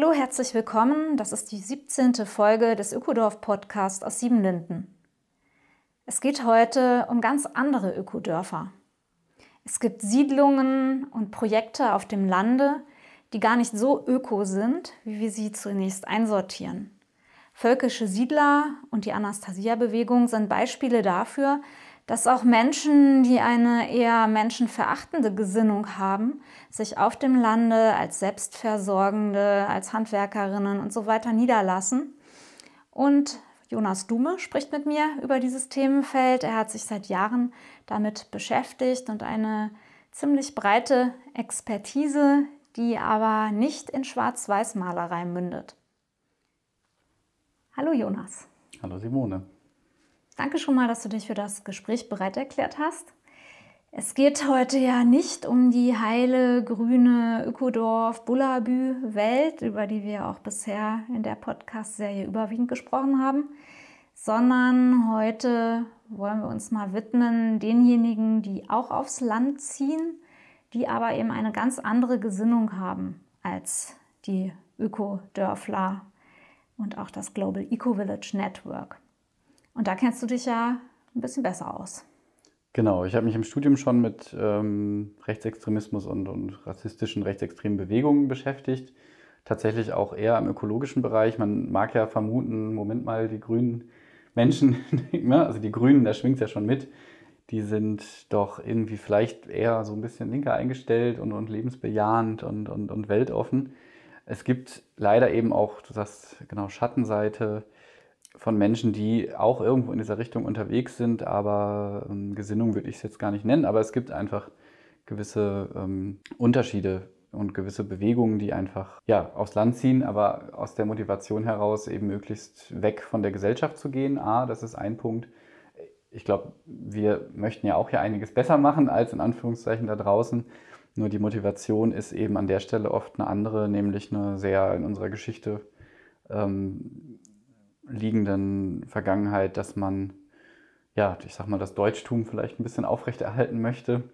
Hallo, herzlich willkommen. Das ist die 17. Folge des Ökodorf-Podcasts aus Siebenlinden. Es geht heute um ganz andere Ökodörfer. Es gibt Siedlungen und Projekte auf dem Lande, die gar nicht so öko sind, wie wir sie zunächst einsortieren. Völkische Siedler und die Anastasia-Bewegung sind Beispiele dafür, dass auch Menschen, die eine eher menschenverachtende Gesinnung haben, sich auf dem Lande als Selbstversorgende, als Handwerkerinnen und so weiter niederlassen. Und Jonas Dume spricht mit mir über dieses Themenfeld. Er hat sich seit Jahren damit beschäftigt und eine ziemlich breite Expertise, die aber nicht in Schwarz-Weiß-Malerei mündet. Hallo Jonas. Hallo Simone. Danke schon mal, dass du dich für das Gespräch bereit erklärt hast. Es geht heute ja nicht um die heile, grüne Ökodorf-Bullabü-Welt, über die wir auch bisher in der Podcast-Serie überwiegend gesprochen haben, sondern heute wollen wir uns mal widmen denjenigen, die auch aufs Land ziehen, die aber eben eine ganz andere Gesinnung haben als die Ökodörfler und auch das Global Eco Village Network. Und da kennst du dich ja ein bisschen besser aus. Genau, ich habe mich im Studium schon mit ähm, Rechtsextremismus und, und rassistischen rechtsextremen Bewegungen beschäftigt. Tatsächlich auch eher im ökologischen Bereich. Man mag ja vermuten, Moment mal, die grünen Menschen, ne, also die Grünen, da schwingt es ja schon mit, die sind doch irgendwie vielleicht eher so ein bisschen linker eingestellt und, und lebensbejahend und, und, und weltoffen. Es gibt leider eben auch, du sagst genau, Schattenseite, von Menschen, die auch irgendwo in dieser Richtung unterwegs sind, aber ähm, Gesinnung würde ich es jetzt gar nicht nennen, aber es gibt einfach gewisse ähm, Unterschiede und gewisse Bewegungen, die einfach ja, aufs Land ziehen, aber aus der Motivation heraus eben möglichst weg von der Gesellschaft zu gehen. A, das ist ein Punkt. Ich glaube, wir möchten ja auch hier einiges besser machen als in Anführungszeichen da draußen. Nur die Motivation ist eben an der Stelle oft eine andere, nämlich eine sehr in unserer Geschichte ähm, liegenden Vergangenheit, dass man, ja, ich sag mal, das Deutschtum vielleicht ein bisschen aufrechterhalten möchte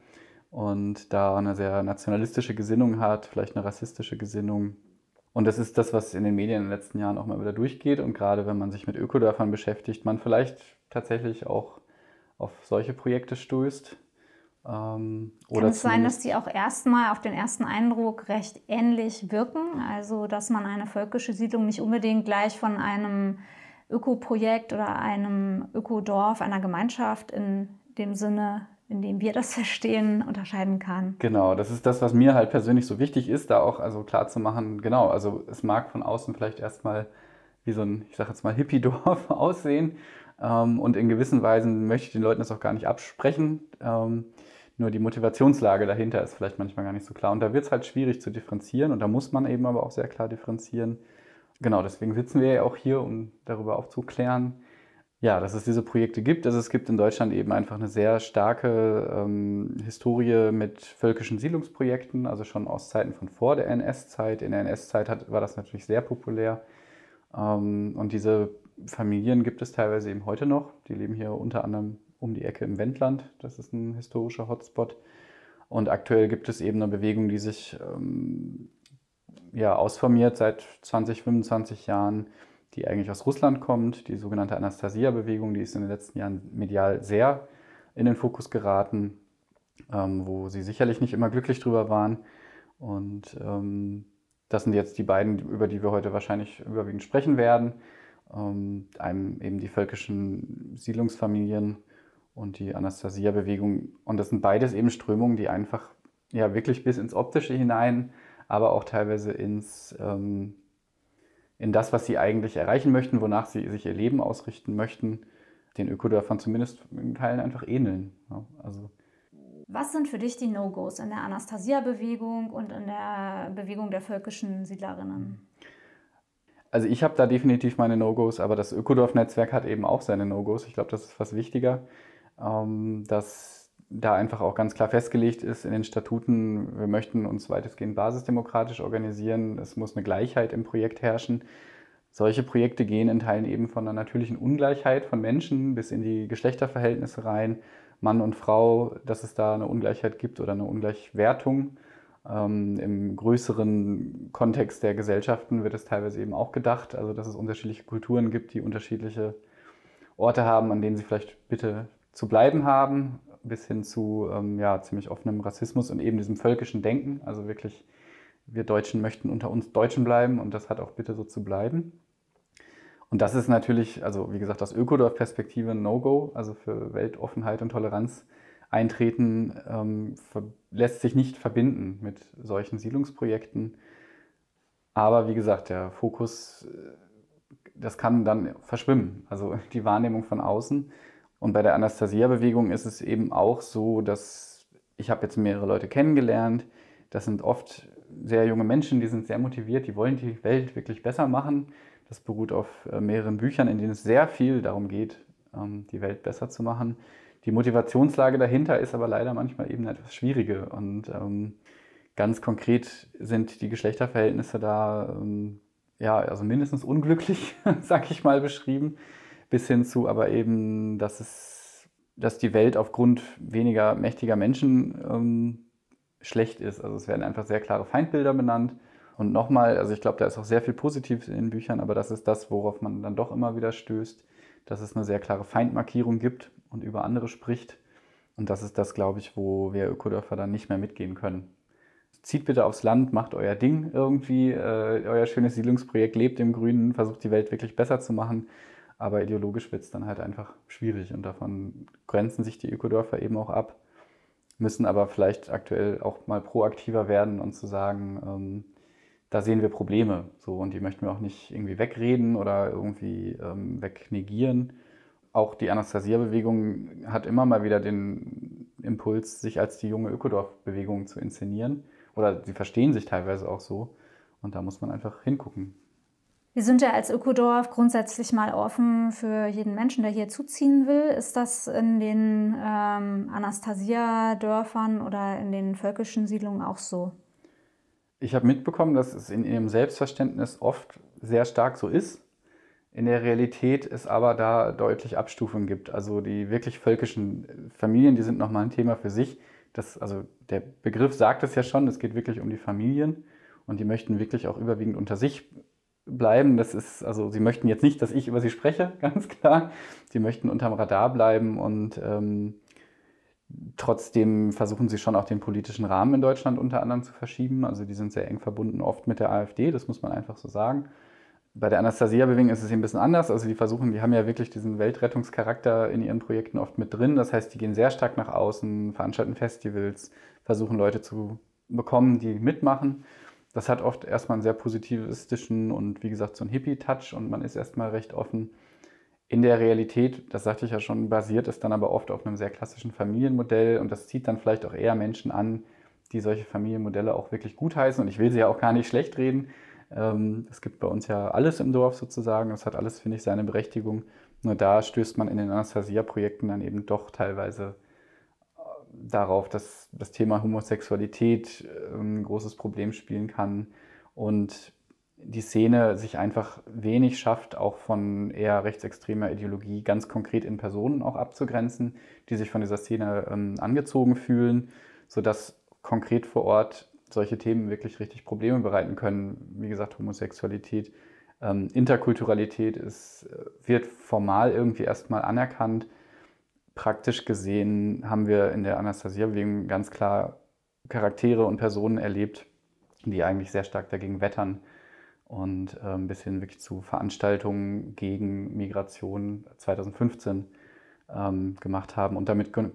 und da eine sehr nationalistische Gesinnung hat, vielleicht eine rassistische Gesinnung. Und das ist das, was in den Medien in den letzten Jahren auch mal wieder durchgeht. Und gerade wenn man sich mit Ökodörfern beschäftigt, man vielleicht tatsächlich auch auf solche Projekte stößt. Ähm, Kann es sein, dass die auch erstmal auf den ersten Eindruck recht ähnlich wirken? Also, dass man eine völkische Siedlung nicht unbedingt gleich von einem Ökoprojekt oder einem Ökodorf, einer Gemeinschaft in dem Sinne, in dem wir das verstehen, unterscheiden kann. Genau, das ist das, was mir halt persönlich so wichtig ist, da auch also klar zu machen, genau, also es mag von außen vielleicht erstmal wie so ein, ich sage jetzt mal, Hippie-Dorf aussehen. Ähm, und in gewissen Weisen möchte ich den Leuten das auch gar nicht absprechen. Ähm, nur die Motivationslage dahinter ist vielleicht manchmal gar nicht so klar. Und da wird es halt schwierig zu differenzieren und da muss man eben aber auch sehr klar differenzieren. Genau, deswegen sitzen wir ja auch hier, um darüber aufzuklären, ja, dass es diese Projekte gibt. Also es gibt in Deutschland eben einfach eine sehr starke ähm, Historie mit völkischen Siedlungsprojekten, also schon aus Zeiten von vor der NS-Zeit. In der NS-Zeit war das natürlich sehr populär. Ähm, und diese Familien gibt es teilweise eben heute noch. Die leben hier unter anderem um die Ecke im Wendland. Das ist ein historischer Hotspot. Und aktuell gibt es eben eine Bewegung, die sich ähm, ja, ausformiert seit 20, 25 Jahren, die eigentlich aus Russland kommt. Die sogenannte Anastasia-Bewegung, die ist in den letzten Jahren medial sehr in den Fokus geraten, ähm, wo sie sicherlich nicht immer glücklich drüber waren. Und ähm, das sind jetzt die beiden, über die wir heute wahrscheinlich überwiegend sprechen werden. Ähm, einem eben die völkischen Siedlungsfamilien und die Anastasia-Bewegung. Und das sind beides eben Strömungen, die einfach ja wirklich bis ins Optische hinein aber auch teilweise ins, ähm, in das, was sie eigentlich erreichen möchten, wonach sie sich ihr Leben ausrichten möchten, den Ökodörfern zumindest in Teilen einfach ähneln. Ja, also Was sind für dich die No-Gos in der Anastasia-Bewegung und in der Bewegung der völkischen Siedlerinnen? Also ich habe da definitiv meine No-Gos, aber das Ökodorf-Netzwerk hat eben auch seine No-Gos. Ich glaube, das ist fast wichtiger, ähm, dass da einfach auch ganz klar festgelegt ist in den Statuten, wir möchten uns weitestgehend basisdemokratisch organisieren. Es muss eine Gleichheit im Projekt herrschen. Solche Projekte gehen in Teilen eben von einer natürlichen Ungleichheit von Menschen bis in die Geschlechterverhältnisse rein. Mann und Frau, dass es da eine Ungleichheit gibt oder eine Ungleichwertung. Ähm, Im größeren Kontext der Gesellschaften wird es teilweise eben auch gedacht, also dass es unterschiedliche Kulturen gibt, die unterschiedliche Orte haben, an denen sie vielleicht bitte zu bleiben haben, bis hin zu ähm, ja, ziemlich offenem Rassismus und eben diesem völkischen Denken. Also wirklich, wir Deutschen möchten unter uns Deutschen bleiben und das hat auch bitte so zu bleiben. Und das ist natürlich, also wie gesagt, aus Ökodorf-Perspektive ein No-Go, also für Weltoffenheit und Toleranz eintreten, ähm, lässt sich nicht verbinden mit solchen Siedlungsprojekten. Aber wie gesagt, der Fokus, äh, das kann dann verschwimmen, also die Wahrnehmung von außen. Und bei der Anastasia-Bewegung ist es eben auch so, dass ich habe jetzt mehrere Leute kennengelernt. Das sind oft sehr junge Menschen, die sind sehr motiviert, die wollen die Welt wirklich besser machen. Das beruht auf äh, mehreren Büchern, in denen es sehr viel darum geht, ähm, die Welt besser zu machen. Die Motivationslage dahinter ist aber leider manchmal eben etwas schwierige. Und ähm, ganz konkret sind die Geschlechterverhältnisse da ähm, ja, also mindestens unglücklich, sag ich mal, beschrieben. Bis hin zu aber eben, dass es, dass die Welt aufgrund weniger mächtiger Menschen ähm, schlecht ist. Also es werden einfach sehr klare Feindbilder benannt. Und nochmal, also ich glaube, da ist auch sehr viel Positives in den Büchern, aber das ist das, worauf man dann doch immer wieder stößt, dass es eine sehr klare Feindmarkierung gibt und über andere spricht. Und das ist das, glaube ich, wo wir Ökodörfer dann nicht mehr mitgehen können. Zieht bitte aufs Land, macht euer Ding irgendwie, äh, euer schönes Siedlungsprojekt, lebt im Grünen, versucht die Welt wirklich besser zu machen. Aber ideologisch wird es dann halt einfach schwierig und davon grenzen sich die Ökodörfer eben auch ab, müssen aber vielleicht aktuell auch mal proaktiver werden und zu sagen, ähm, da sehen wir Probleme. So, und die möchten wir auch nicht irgendwie wegreden oder irgendwie ähm, wegnegieren. Auch die Anastasia-Bewegung hat immer mal wieder den Impuls, sich als die junge Ökodorf-Bewegung zu inszenieren. Oder sie verstehen sich teilweise auch so. Und da muss man einfach hingucken. Wir sind ja als Ökodorf grundsätzlich mal offen für jeden Menschen, der hier zuziehen will. Ist das in den ähm, Anastasia-Dörfern oder in den völkischen Siedlungen auch so? Ich habe mitbekommen, dass es in ihrem Selbstverständnis oft sehr stark so ist. In der Realität es aber da deutlich Abstufungen gibt. Also die wirklich völkischen Familien, die sind nochmal ein Thema für sich. Das, also der Begriff sagt es ja schon, es geht wirklich um die Familien und die möchten wirklich auch überwiegend unter sich bleiben. Das ist, also sie möchten jetzt nicht, dass ich über sie spreche, ganz klar. Sie möchten unterm Radar bleiben und ähm, trotzdem versuchen sie schon auch den politischen Rahmen in Deutschland unter anderem zu verschieben. Also die sind sehr eng verbunden oft mit der AfD, das muss man einfach so sagen. Bei der Anastasia-Bewegung ist es ein bisschen anders. Also die versuchen, die haben ja wirklich diesen Weltrettungscharakter in ihren Projekten oft mit drin. Das heißt, die gehen sehr stark nach außen, veranstalten Festivals, versuchen Leute zu bekommen, die mitmachen. Das hat oft erstmal einen sehr positivistischen und wie gesagt so einen Hippie-Touch und man ist erstmal recht offen. In der Realität, das sagte ich ja schon, basiert es dann aber oft auf einem sehr klassischen Familienmodell und das zieht dann vielleicht auch eher Menschen an, die solche Familienmodelle auch wirklich gutheißen. Und ich will sie ja auch gar nicht schlecht reden. Ähm, es gibt bei uns ja alles im Dorf sozusagen. Das hat alles, finde ich, seine Berechtigung. Nur da stößt man in den Anastasia-Projekten dann eben doch teilweise darauf, dass das Thema Homosexualität äh, ein großes Problem spielen kann und die Szene sich einfach wenig schafft, auch von eher rechtsextremer Ideologie ganz konkret in Personen auch abzugrenzen, die sich von dieser Szene ähm, angezogen fühlen, sodass konkret vor Ort solche Themen wirklich richtig Probleme bereiten können. Wie gesagt, Homosexualität, ähm, Interkulturalität ist, äh, wird formal irgendwie erstmal anerkannt. Praktisch gesehen haben wir in der Anastasia-Bewegung ganz klar Charaktere und Personen erlebt, die eigentlich sehr stark dagegen wettern und äh, ein bisschen wirklich zu Veranstaltungen gegen Migration 2015 ähm, gemacht haben und damit ge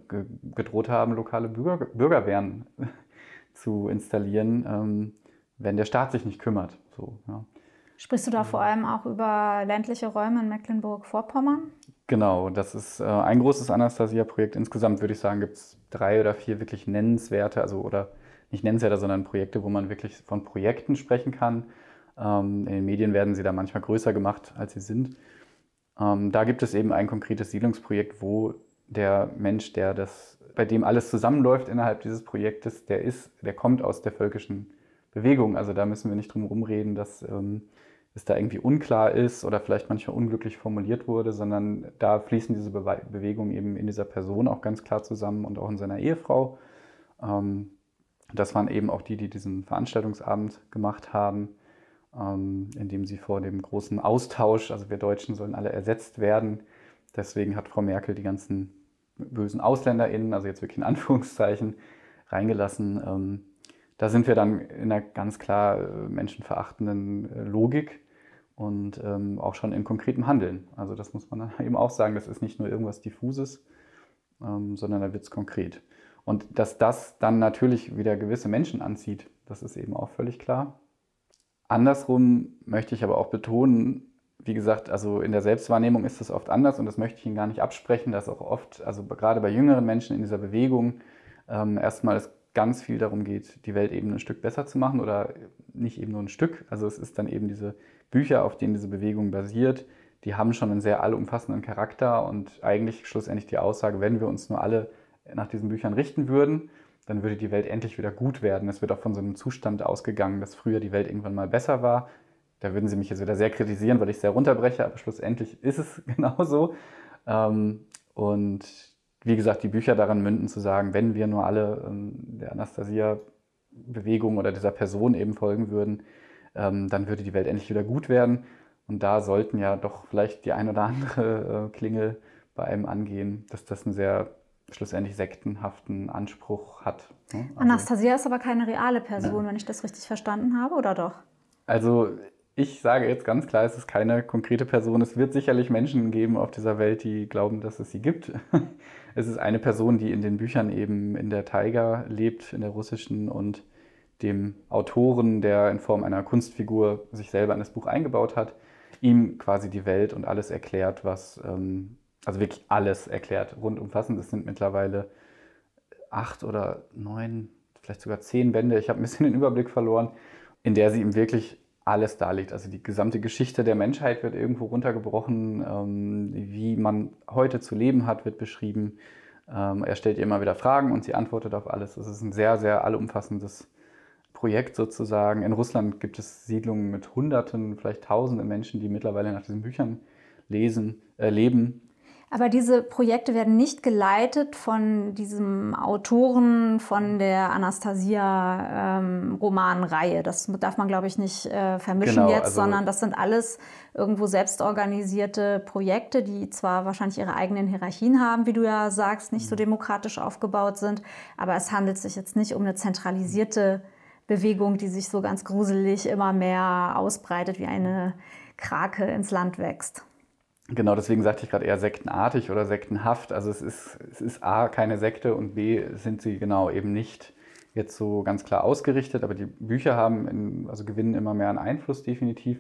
gedroht haben, lokale Bürger Bürgerwehren zu installieren, ähm, wenn der Staat sich nicht kümmert. So, ja. Sprichst du da vor allem auch über ländliche Räume in Mecklenburg-Vorpommern? Genau, das ist äh, ein großes Anastasia-Projekt. Insgesamt würde ich sagen, gibt es drei oder vier wirklich nennenswerte, also oder nicht nennenswerte, sondern Projekte, wo man wirklich von Projekten sprechen kann. Ähm, in den Medien werden sie da manchmal größer gemacht, als sie sind. Ähm, da gibt es eben ein konkretes Siedlungsprojekt, wo der Mensch, der das, bei dem alles zusammenläuft innerhalb dieses Projektes, der ist, der kommt aus der völkischen Bewegung. Also da müssen wir nicht drum herum reden, dass ähm, es da irgendwie unklar ist oder vielleicht manchmal unglücklich formuliert wurde, sondern da fließen diese Be Bewegungen eben in dieser Person auch ganz klar zusammen und auch in seiner Ehefrau. Ähm, das waren eben auch die, die diesen Veranstaltungsabend gemacht haben, ähm, indem sie vor dem großen Austausch, also wir Deutschen sollen alle ersetzt werden. Deswegen hat Frau Merkel die ganzen bösen AusländerInnen, also jetzt wirklich in Anführungszeichen, reingelassen. Ähm, da sind wir dann in einer ganz klar äh, menschenverachtenden äh, Logik und ähm, auch schon in konkretem Handeln. Also das muss man eben auch sagen, das ist nicht nur irgendwas Diffuses, ähm, sondern da wird es konkret. Und dass das dann natürlich wieder gewisse Menschen anzieht, das ist eben auch völlig klar. Andersrum möchte ich aber auch betonen, wie gesagt, also in der Selbstwahrnehmung ist das oft anders und das möchte ich Ihnen gar nicht absprechen, dass auch oft, also gerade bei jüngeren Menschen in dieser Bewegung, ähm, erstmal es ganz viel darum geht, die Welt eben ein Stück besser zu machen oder nicht eben nur ein Stück. Also es ist dann eben diese Bücher, auf denen diese Bewegung basiert, die haben schon einen sehr allumfassenden Charakter und eigentlich schlussendlich die Aussage, wenn wir uns nur alle nach diesen Büchern richten würden, dann würde die Welt endlich wieder gut werden. Es wird auch von so einem Zustand ausgegangen, dass früher die Welt irgendwann mal besser war. Da würden Sie mich jetzt wieder sehr kritisieren, weil ich sehr runterbreche, aber schlussendlich ist es genauso. Ähm, und wie gesagt, die Bücher daran münden zu sagen, wenn wir nur alle ähm, der Anastasia-Bewegung oder dieser Person eben folgen würden, dann würde die Welt endlich wieder gut werden. Und da sollten ja doch vielleicht die ein oder andere äh, Klingel bei einem angehen, dass das einen sehr schlussendlich sektenhaften Anspruch hat. Ne? Also, Anastasia ist aber keine reale Person, ja. wenn ich das richtig verstanden habe, oder doch? Also ich sage jetzt ganz klar, es ist keine konkrete Person. Es wird sicherlich Menschen geben auf dieser Welt, die glauben, dass es sie gibt. Es ist eine Person, die in den Büchern eben in der Taiga lebt, in der russischen und dem Autoren, der in Form einer Kunstfigur sich selber in das Buch eingebaut hat, ihm quasi die Welt und alles erklärt, was, ähm, also wirklich alles erklärt, rundumfassend. Es sind mittlerweile acht oder neun, vielleicht sogar zehn Bände, ich habe ein bisschen den Überblick verloren, in der sie ihm wirklich alles darlegt. Also die gesamte Geschichte der Menschheit wird irgendwo runtergebrochen. Ähm, wie man heute zu leben hat, wird beschrieben. Ähm, er stellt ihr immer wieder Fragen und sie antwortet auf alles. Es ist ein sehr, sehr allumfassendes Projekt sozusagen. In Russland gibt es Siedlungen mit Hunderten, vielleicht Tausenden Menschen, die mittlerweile nach diesen Büchern lesen, äh, leben. Aber diese Projekte werden nicht geleitet von diesem Autoren von der Anastasia-Romanreihe. Ähm, das darf man, glaube ich, nicht äh, vermischen genau, jetzt, also sondern das sind alles irgendwo selbstorganisierte Projekte, die zwar wahrscheinlich ihre eigenen Hierarchien haben, wie du ja sagst, nicht so mhm. demokratisch aufgebaut sind, aber es handelt sich jetzt nicht um eine zentralisierte Bewegung, die sich so ganz gruselig immer mehr ausbreitet, wie eine Krake ins Land wächst. Genau, deswegen sagte ich gerade eher sektenartig oder sektenhaft. Also es ist, es ist A, keine Sekte und B, sind sie genau eben nicht jetzt so ganz klar ausgerichtet, aber die Bücher haben, in, also gewinnen immer mehr an Einfluss definitiv.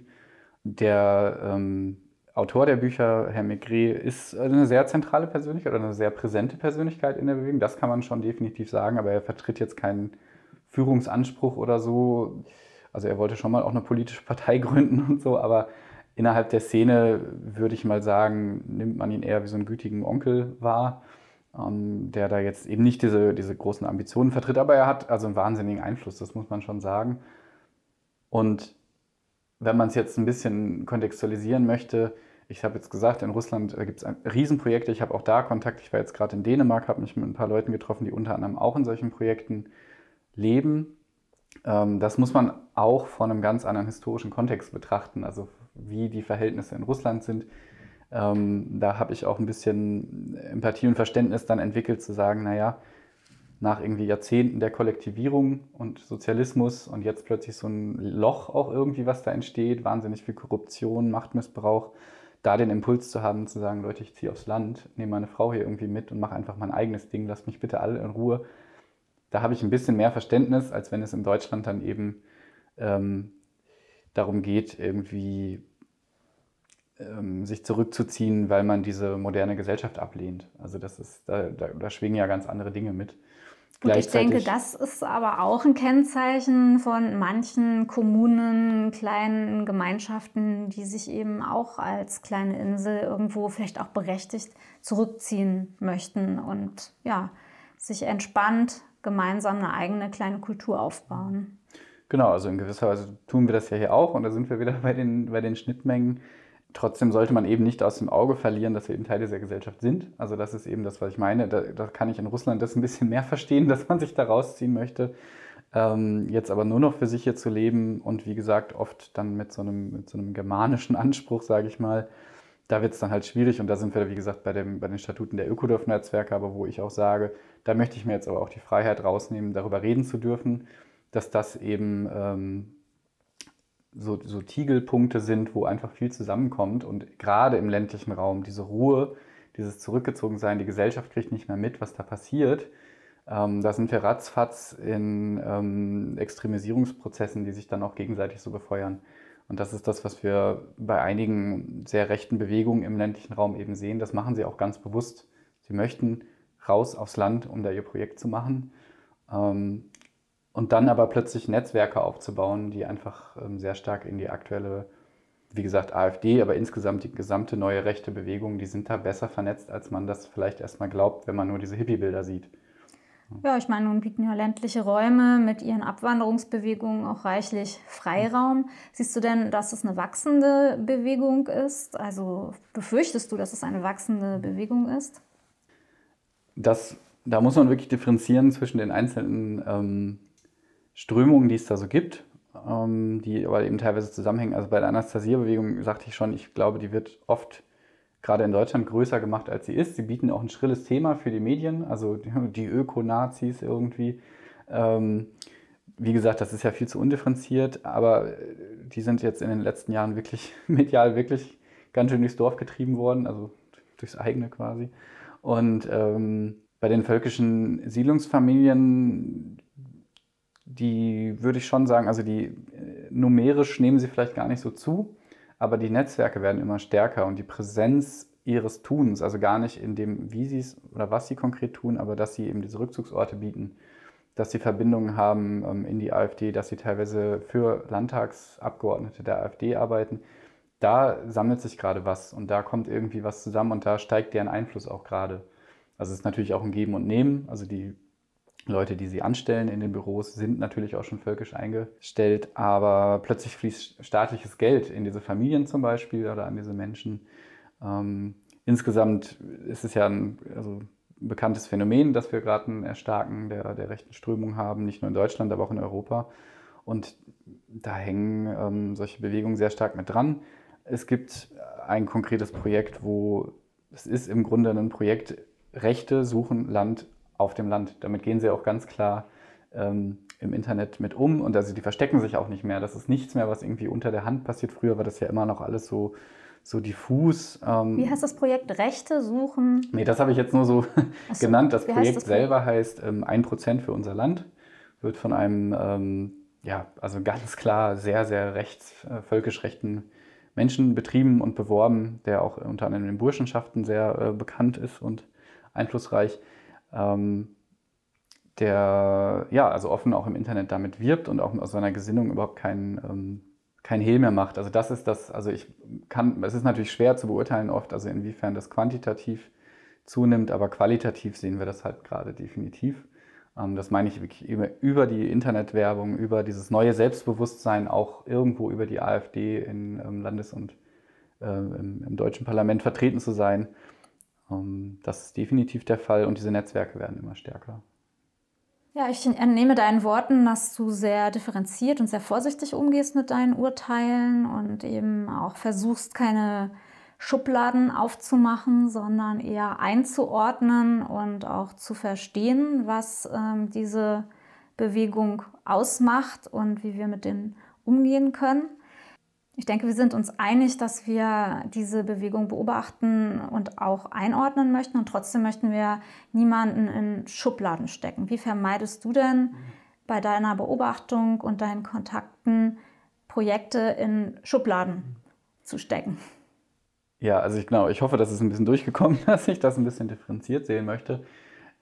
Der ähm, Autor der Bücher, Herr Maigret, ist eine sehr zentrale Persönlichkeit oder eine sehr präsente Persönlichkeit in der Bewegung. Das kann man schon definitiv sagen, aber er vertritt jetzt keinen Führungsanspruch oder so. Also er wollte schon mal auch eine politische Partei gründen und so, aber Innerhalb der Szene würde ich mal sagen, nimmt man ihn eher wie so einen gütigen Onkel wahr, ähm, der da jetzt eben nicht diese, diese großen Ambitionen vertritt, aber er hat also einen wahnsinnigen Einfluss, das muss man schon sagen. Und wenn man es jetzt ein bisschen kontextualisieren möchte, ich habe jetzt gesagt, in Russland äh, gibt es Riesenprojekte. Ich habe auch da Kontakt. Ich war jetzt gerade in Dänemark, habe mich mit ein paar Leuten getroffen, die unter anderem auch in solchen Projekten leben. Ähm, das muss man auch von einem ganz anderen historischen Kontext betrachten. Also wie die Verhältnisse in Russland sind. Ähm, da habe ich auch ein bisschen Empathie und Verständnis dann entwickelt, zu sagen, naja, nach irgendwie Jahrzehnten der Kollektivierung und Sozialismus und jetzt plötzlich so ein Loch auch irgendwie, was da entsteht, wahnsinnig viel Korruption, Machtmissbrauch, da den Impuls zu haben, zu sagen, Leute, ich ziehe aufs Land, nehme meine Frau hier irgendwie mit und mache einfach mein eigenes Ding, lasst mich bitte alle in Ruhe. Da habe ich ein bisschen mehr Verständnis, als wenn es in Deutschland dann eben ähm, darum geht, irgendwie ähm, sich zurückzuziehen, weil man diese moderne Gesellschaft ablehnt. Also das ist, da, da, da schwingen ja ganz andere Dinge mit. Gut, ich denke, das ist aber auch ein Kennzeichen von manchen Kommunen, kleinen Gemeinschaften, die sich eben auch als kleine Insel irgendwo vielleicht auch berechtigt zurückziehen möchten und ja, sich entspannt gemeinsam eine eigene kleine Kultur aufbauen. Genau, also in gewisser Weise tun wir das ja hier auch und da sind wir wieder bei den, bei den Schnittmengen. Trotzdem sollte man eben nicht aus dem Auge verlieren, dass wir eben Teil dieser Gesellschaft sind. Also das ist eben das, was ich meine. Da, da kann ich in Russland das ein bisschen mehr verstehen, dass man sich da rausziehen möchte. Ähm, jetzt aber nur noch für sich hier zu leben und wie gesagt oft dann mit so einem, mit so einem germanischen Anspruch, sage ich mal, da wird es dann halt schwierig und da sind wir, wie gesagt, bei, dem, bei den Statuten der Ökodorf-Netzwerke, aber wo ich auch sage, da möchte ich mir jetzt aber auch die Freiheit rausnehmen, darüber reden zu dürfen, dass das eben ähm, so, so Tiegelpunkte sind, wo einfach viel zusammenkommt und gerade im ländlichen Raum diese Ruhe, dieses Zurückgezogensein, die Gesellschaft kriegt nicht mehr mit, was da passiert. Ähm, da sind wir ratzfatz in ähm, Extremisierungsprozessen, die sich dann auch gegenseitig so befeuern. Und das ist das, was wir bei einigen sehr rechten Bewegungen im ländlichen Raum eben sehen. Das machen sie auch ganz bewusst. Sie möchten raus aufs Land, um da ihr Projekt zu machen. Ähm, und dann aber plötzlich Netzwerke aufzubauen, die einfach ähm, sehr stark in die aktuelle, wie gesagt, AfD, aber insgesamt die gesamte neue rechte Bewegung, die sind da besser vernetzt, als man das vielleicht erstmal glaubt, wenn man nur diese Hippie-Bilder sieht. Ja, ich meine, nun bieten ja ländliche Räume mit ihren Abwanderungsbewegungen auch reichlich Freiraum. Siehst du denn, dass es eine wachsende Bewegung ist? Also befürchtest du, dass es eine wachsende Bewegung ist? Das, da muss man wirklich differenzieren zwischen den einzelnen ähm, Strömungen, die es da so gibt, ähm, die aber eben teilweise zusammenhängen. Also bei der Anastasia-Bewegung sagte ich schon, ich glaube, die wird oft gerade in Deutschland größer gemacht, als sie ist. Sie bieten auch ein schrilles Thema für die Medien, also die Öko-Nazis irgendwie. Ähm, wie gesagt, das ist ja viel zu undifferenziert, aber die sind jetzt in den letzten Jahren wirklich medial wirklich ganz schön durchs Dorf getrieben worden, also durchs eigene quasi. Und ähm, bei den völkischen Siedlungsfamilien die würde ich schon sagen, also die äh, numerisch nehmen sie vielleicht gar nicht so zu, aber die Netzwerke werden immer stärker und die Präsenz ihres Tuns, also gar nicht in dem, wie sie es oder was sie konkret tun, aber dass sie eben diese Rückzugsorte bieten, dass sie Verbindungen haben ähm, in die AfD, dass sie teilweise für Landtagsabgeordnete der AfD arbeiten. Da sammelt sich gerade was und da kommt irgendwie was zusammen und da steigt deren Einfluss auch gerade. Also es ist natürlich auch ein Geben und Nehmen. Also die Leute, die sie anstellen in den Büros, sind natürlich auch schon völkisch eingestellt, aber plötzlich fließt staatliches Geld in diese Familien zum Beispiel oder an diese Menschen. Ähm, insgesamt ist es ja ein also, bekanntes Phänomen, dass wir gerade ein Erstarken der, der rechten Strömung haben, nicht nur in Deutschland, aber auch in Europa. Und da hängen ähm, solche Bewegungen sehr stark mit dran. Es gibt ein konkretes Projekt, wo es ist im Grunde ein Projekt, Rechte suchen Land auf dem Land. Damit gehen sie auch ganz klar ähm, im Internet mit um und also die verstecken sich auch nicht mehr. Das ist nichts mehr, was irgendwie unter der Hand passiert. Früher war das ja immer noch alles so, so diffus. Ähm, Wie heißt das Projekt? Rechte suchen? Nee, das habe ich jetzt nur so, so genannt. Das Projekt das selber heißt ähm, 1% für unser Land. Wird von einem, ähm, ja, also ganz klar sehr, sehr rechts, äh, völkisch rechten Menschen betrieben und beworben, der auch unter anderem in den Burschenschaften sehr äh, bekannt ist und einflussreich ähm, der ja, also offen auch im Internet damit wirbt und auch aus seiner Gesinnung überhaupt keinen ähm, kein Hehl mehr macht. Also das ist das, also ich kann, es ist natürlich schwer zu beurteilen oft, also inwiefern das quantitativ zunimmt, aber qualitativ sehen wir das halt gerade definitiv. Ähm, das meine ich wirklich über, die Internetwerbung, über dieses neue Selbstbewusstsein, auch irgendwo über die AfD in ähm, Landes- und äh, im, im deutschen Parlament vertreten zu sein. Ähm, das ist definitiv der Fall und diese Netzwerke werden immer stärker. Ja, ich entnehme deinen Worten, dass du sehr differenziert und sehr vorsichtig umgehst mit deinen Urteilen und eben auch versuchst, keine Schubladen aufzumachen, sondern eher einzuordnen und auch zu verstehen, was ähm, diese Bewegung ausmacht und wie wir mit denen umgehen können. Ich denke, wir sind uns einig, dass wir diese Bewegung beobachten und auch einordnen möchten. Und trotzdem möchten wir niemanden in Schubladen stecken. Wie vermeidest du denn bei deiner Beobachtung und deinen Kontakten Projekte in Schubladen zu stecken? Ja, also ich, genau, ich hoffe, dass es ein bisschen durchgekommen, dass ich das ein bisschen differenziert sehen möchte.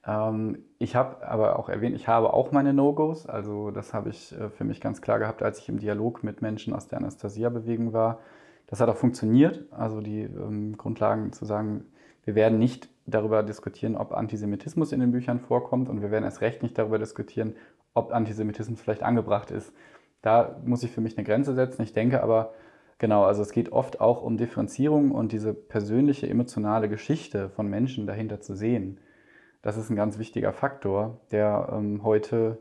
Ähm, ich habe aber auch erwähnt, ich habe auch meine No-Gos. Also das habe ich äh, für mich ganz klar gehabt, als ich im Dialog mit Menschen aus der Anastasia-Bewegung war. Das hat auch funktioniert. Also die ähm, Grundlagen zu sagen, wir werden nicht darüber diskutieren, ob Antisemitismus in den Büchern vorkommt und wir werden erst recht nicht darüber diskutieren, ob Antisemitismus vielleicht angebracht ist. Da muss ich für mich eine Grenze setzen. Ich denke aber, genau, also es geht oft auch um Differenzierung und diese persönliche, emotionale Geschichte von Menschen dahinter zu sehen. Das ist ein ganz wichtiger Faktor, der ähm, heute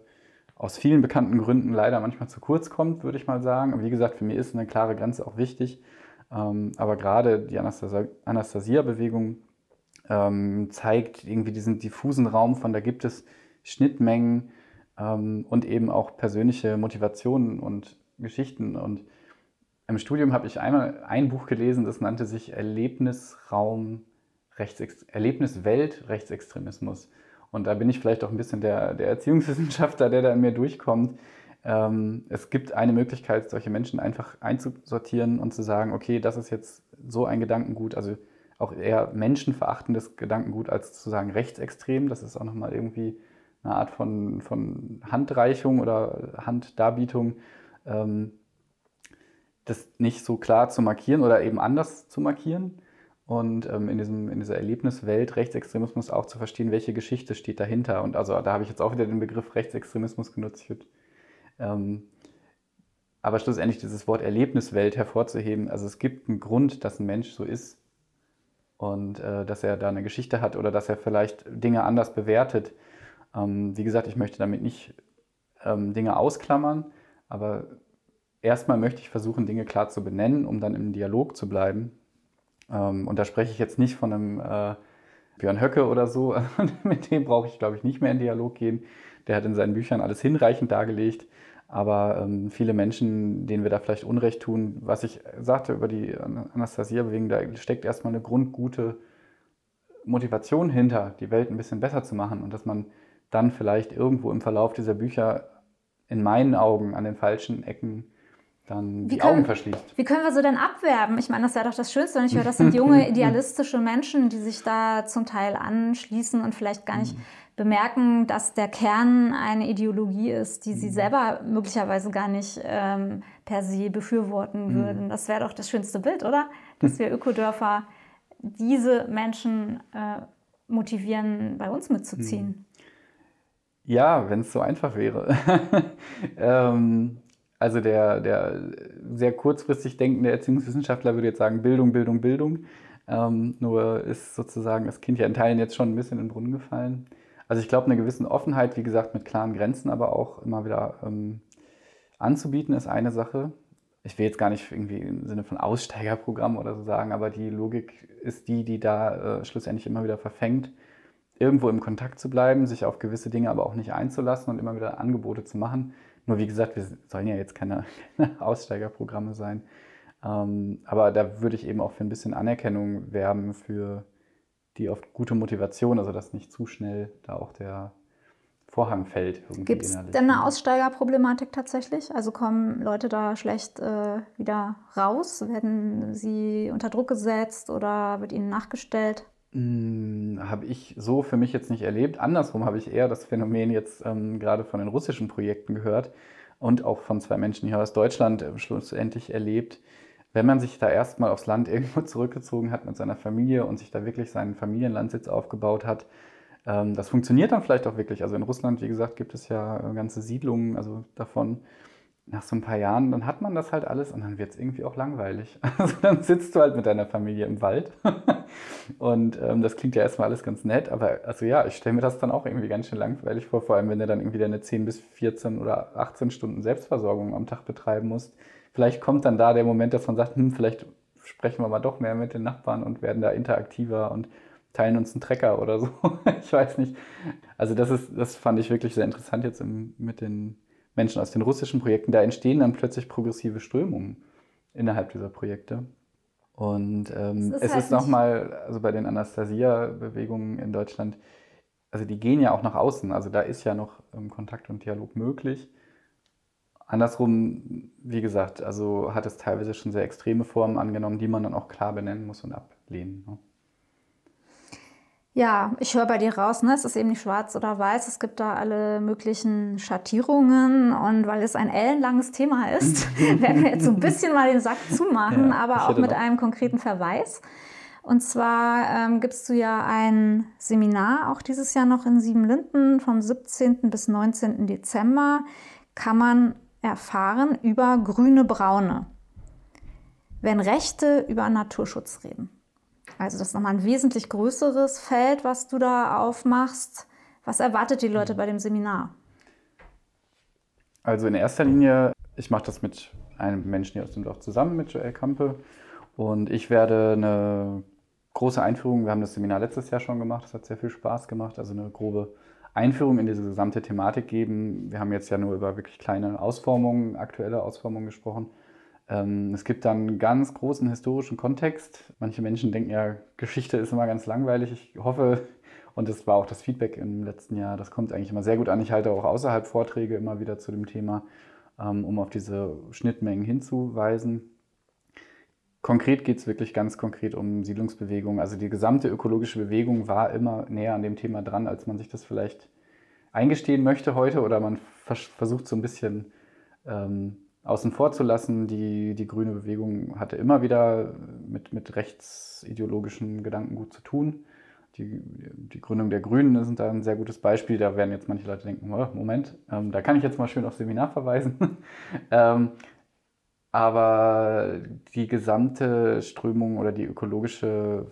aus vielen bekannten Gründen leider manchmal zu kurz kommt, würde ich mal sagen. wie gesagt, für mich ist eine klare Grenze auch wichtig. Ähm, aber gerade die Anastasia-Bewegung ähm, zeigt irgendwie diesen diffusen Raum von, da gibt es Schnittmengen ähm, und eben auch persönliche Motivationen und Geschichten. Und im Studium habe ich einmal ein Buch gelesen, das nannte sich Erlebnisraum, Rechtsex Erlebniswelt, Rechtsextremismus. Und da bin ich vielleicht auch ein bisschen der, der Erziehungswissenschaftler, der da in mir durchkommt. Ähm, es gibt eine Möglichkeit, solche Menschen einfach einzusortieren und zu sagen, okay, das ist jetzt so ein Gedankengut, also auch eher menschenverachtendes Gedankengut, als zu sagen rechtsextrem. Das ist auch nochmal irgendwie eine Art von, von Handreichung oder Handdarbietung, ähm, das nicht so klar zu markieren oder eben anders zu markieren. Und ähm, in, diesem, in dieser Erlebniswelt Rechtsextremismus auch zu verstehen, welche Geschichte steht dahinter. Und also da habe ich jetzt auch wieder den Begriff Rechtsextremismus genutzt. Ähm, aber schlussendlich dieses Wort Erlebniswelt hervorzuheben, also es gibt einen Grund, dass ein Mensch so ist und äh, dass er da eine Geschichte hat oder dass er vielleicht Dinge anders bewertet. Ähm, wie gesagt, ich möchte damit nicht ähm, Dinge ausklammern, aber erstmal möchte ich versuchen, Dinge klar zu benennen, um dann im Dialog zu bleiben. Ähm, und da spreche ich jetzt nicht von einem äh, Björn Höcke oder so, mit dem brauche ich, glaube ich, nicht mehr in Dialog gehen. Der hat in seinen Büchern alles hinreichend dargelegt. Aber ähm, viele Menschen, denen wir da vielleicht Unrecht tun, was ich sagte über die Anastasia-Bewegung, da steckt erstmal eine grundgute Motivation hinter, die Welt ein bisschen besser zu machen und dass man dann vielleicht irgendwo im Verlauf dieser Bücher in meinen Augen an den falschen Ecken dann wie die können, Augen verschließt. Wie können wir sie denn abwerben? Ich meine, das wäre doch das Schönste, wenn ich höre, das sind junge, idealistische Menschen, die sich da zum Teil anschließen und vielleicht gar nicht mhm bemerken, dass der Kern eine Ideologie ist, die sie mhm. selber möglicherweise gar nicht ähm, per se befürworten mhm. würden. Das wäre doch das schönste Bild, oder? Dass wir Ökodörfer diese Menschen äh, motivieren, bei uns mitzuziehen. Mhm. Ja, wenn es so einfach wäre. ähm, also der, der sehr kurzfristig denkende Erziehungswissenschaftler würde jetzt sagen, Bildung, Bildung, Bildung. Ähm, nur ist sozusagen das Kind ja in Teilen jetzt schon ein bisschen in den Brunnen gefallen. Also ich glaube, eine gewisse Offenheit, wie gesagt, mit klaren Grenzen, aber auch immer wieder ähm, anzubieten, ist eine Sache. Ich will jetzt gar nicht irgendwie im Sinne von Aussteigerprogramm oder so sagen, aber die Logik ist die, die da äh, schlussendlich immer wieder verfängt, irgendwo im Kontakt zu bleiben, sich auf gewisse Dinge aber auch nicht einzulassen und immer wieder Angebote zu machen. Nur wie gesagt, wir sollen ja jetzt keine, keine Aussteigerprogramme sein. Ähm, aber da würde ich eben auch für ein bisschen Anerkennung werben für die oft gute Motivation, also dass nicht zu schnell da auch der Vorhang fällt. Gibt es denn eine Aussteigerproblematik tatsächlich? Also kommen Leute da schlecht äh, wieder raus? Werden sie unter Druck gesetzt oder wird ihnen nachgestellt? Hm, habe ich so für mich jetzt nicht erlebt. Andersrum habe ich eher das Phänomen jetzt ähm, gerade von den russischen Projekten gehört und auch von zwei Menschen hier aus Deutschland äh, schlussendlich erlebt, wenn man sich da erstmal aufs Land irgendwo zurückgezogen hat mit seiner Familie und sich da wirklich seinen Familienlandsitz aufgebaut hat, ähm, das funktioniert dann vielleicht auch wirklich. Also in Russland, wie gesagt, gibt es ja äh, ganze Siedlungen, also davon nach so ein paar Jahren, dann hat man das halt alles und dann wird es irgendwie auch langweilig. Also dann sitzt du halt mit deiner Familie im Wald und ähm, das klingt ja erstmal alles ganz nett, aber also ja, ich stelle mir das dann auch irgendwie ganz schön langweilig vor, vor allem wenn du dann irgendwie deine 10 bis 14 oder 18 Stunden Selbstversorgung am Tag betreiben musst vielleicht kommt dann da der Moment, dass man sagt, hm, vielleicht sprechen wir mal doch mehr mit den Nachbarn und werden da interaktiver und teilen uns einen Trecker oder so. ich weiß nicht. Also das ist, das fand ich wirklich sehr interessant jetzt im, mit den Menschen aus den russischen Projekten. Da entstehen dann plötzlich progressive Strömungen innerhalb dieser Projekte. Und ähm, ist es halt ist nochmal, also bei den Anastasia-Bewegungen in Deutschland, also die gehen ja auch nach außen. Also da ist ja noch ähm, Kontakt und Dialog möglich. Andersrum, wie gesagt, also hat es teilweise schon sehr extreme Formen angenommen, die man dann auch klar benennen muss und ablehnen. Ne? Ja, ich höre bei dir raus, ne? es ist eben nicht schwarz oder weiß, es gibt da alle möglichen Schattierungen und weil es ein ellenlanges Thema ist, werden wir jetzt so ein bisschen mal den Sack zumachen, ja, aber auch mit noch. einem konkreten Verweis. Und zwar ähm, gibst du ja ein Seminar, auch dieses Jahr noch in Siebenlinden, vom 17. bis 19. Dezember kann man erfahren über grüne Braune, wenn Rechte über Naturschutz reden. Also das ist nochmal ein wesentlich größeres Feld, was du da aufmachst. Was erwartet die Leute bei dem Seminar? Also in erster Linie, ich mache das mit einem Menschen hier aus dem Dorf zusammen, mit Joel Kampe. Und ich werde eine große Einführung, wir haben das Seminar letztes Jahr schon gemacht, es hat sehr viel Spaß gemacht, also eine grobe Einführung in diese gesamte Thematik geben. Wir haben jetzt ja nur über wirklich kleine Ausformungen, aktuelle Ausformungen gesprochen. Ähm, es gibt dann einen ganz großen historischen Kontext. Manche Menschen denken ja, Geschichte ist immer ganz langweilig. Ich hoffe, und das war auch das Feedback im letzten Jahr, das kommt eigentlich immer sehr gut an. Ich halte auch außerhalb Vorträge immer wieder zu dem Thema, ähm, um auf diese Schnittmengen hinzuweisen. Konkret geht es wirklich ganz konkret um Siedlungsbewegungen. Also die gesamte ökologische Bewegung war immer näher an dem Thema dran, als man sich das vielleicht eingestehen möchte heute oder man versucht so ein bisschen ähm, außen vor zu lassen. Die, die grüne Bewegung hatte immer wieder mit, mit rechtsideologischen Gedankengut zu tun. Die, die Gründung der Grünen ist da ein sehr gutes Beispiel. Da werden jetzt manche Leute denken, oh, Moment, ähm, da kann ich jetzt mal schön aufs Seminar verweisen. ähm, aber die gesamte Strömung oder die ökologische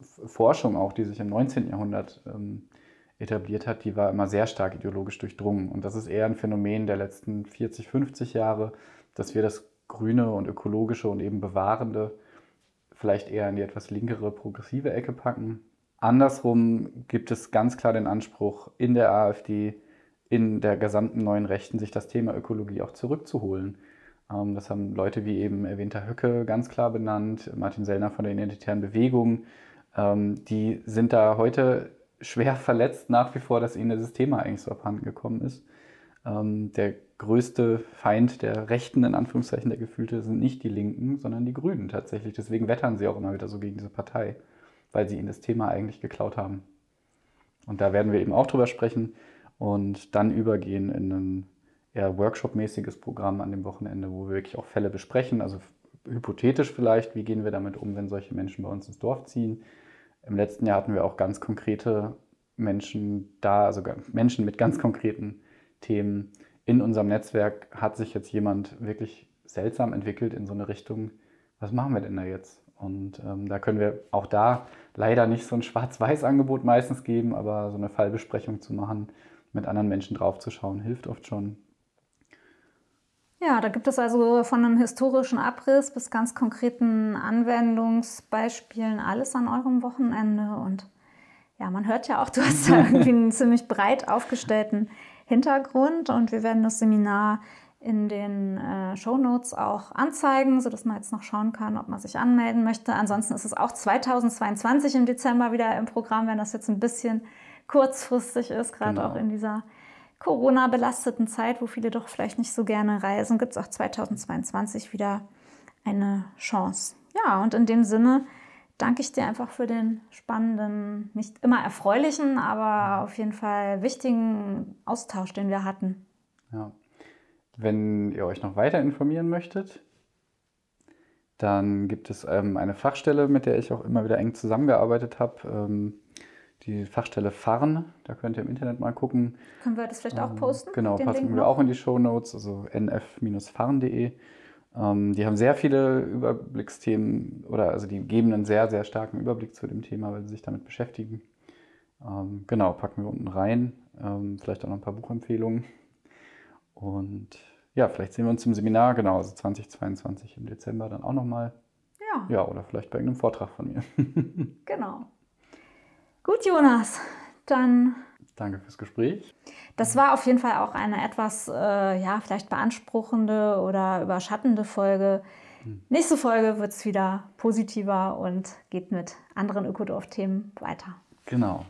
Forschung auch, die sich im 19. Jahrhundert ähm, etabliert hat, die war immer sehr stark ideologisch durchdrungen. Und das ist eher ein Phänomen der letzten 40, 50 Jahre, dass wir das Grüne und Ökologische und eben Bewahrende vielleicht eher in die etwas linkere, progressive Ecke packen. Andersrum gibt es ganz klar den Anspruch in der AfD, in der gesamten neuen Rechten, sich das Thema Ökologie auch zurückzuholen. Ähm, das haben Leute wie eben erwähnter Höcke ganz klar benannt, Martin Sellner von der Identitären Bewegung. Ähm, die sind da heute schwer verletzt nach wie vor, dass ihnen dieses Thema eigentlich so abhanden gekommen ist. Ähm, der größte Feind der Rechten, in Anführungszeichen der Gefühlte, sind nicht die Linken, sondern die Grünen tatsächlich. Deswegen wettern sie auch immer wieder so gegen diese Partei, weil sie ihnen das Thema eigentlich geklaut haben. Und da werden wir eben auch drüber sprechen und dann übergehen in ein eher Workshop-mäßiges Programm an dem Wochenende, wo wir wirklich auch Fälle besprechen. Also hypothetisch vielleicht, wie gehen wir damit um, wenn solche Menschen bei uns ins Dorf ziehen im letzten Jahr hatten wir auch ganz konkrete Menschen da, also Menschen mit ganz konkreten Themen. In unserem Netzwerk hat sich jetzt jemand wirklich seltsam entwickelt in so eine Richtung, was machen wir denn da jetzt? Und ähm, da können wir auch da leider nicht so ein Schwarz-Weiß-Angebot meistens geben, aber so eine Fallbesprechung zu machen, mit anderen Menschen draufzuschauen, hilft oft schon. Ja, da gibt es also von einem historischen Abriss bis ganz konkreten Anwendungsbeispielen alles an eurem Wochenende. Und ja, man hört ja auch, du hast da irgendwie einen ziemlich breit aufgestellten Hintergrund. Und wir werden das Seminar in den äh, Show Notes auch anzeigen, sodass man jetzt noch schauen kann, ob man sich anmelden möchte. Ansonsten ist es auch 2022 im Dezember wieder im Programm, wenn das jetzt ein bisschen kurzfristig ist, gerade genau. auch in dieser Corona-belasteten Zeit, wo viele doch vielleicht nicht so gerne reisen, gibt es auch 2022 wieder eine Chance. Ja, und in dem Sinne danke ich dir einfach für den spannenden, nicht immer erfreulichen, aber auf jeden Fall wichtigen Austausch, den wir hatten. Ja. Wenn ihr euch noch weiter informieren möchtet, dann gibt es ähm, eine Fachstelle, mit der ich auch immer wieder eng zusammengearbeitet habe. Ähm, die Fachstelle Farn. Da könnt ihr im Internet mal gucken. Können wir das vielleicht auch ähm, posten? Genau, passen wir auch in die Show Notes, also nf-farn.de. Ähm, die haben sehr viele Überblicksthemen oder also die geben einen sehr, sehr starken Überblick zu dem Thema, weil sie sich damit beschäftigen. Ähm, genau, packen wir unten rein. Ähm, vielleicht auch noch ein paar Buchempfehlungen. Und ja, vielleicht sehen wir uns im Seminar, genau, also 2022 im Dezember dann auch nochmal. Ja. Ja, oder vielleicht bei irgendeinem Vortrag von mir. genau. Gut, Jonas, dann. Danke fürs Gespräch. Das war auf jeden Fall auch eine etwas, äh, ja, vielleicht beanspruchende oder überschattende Folge. Hm. Nächste Folge wird es wieder positiver und geht mit anderen Ökodorf-Themen weiter. Genau.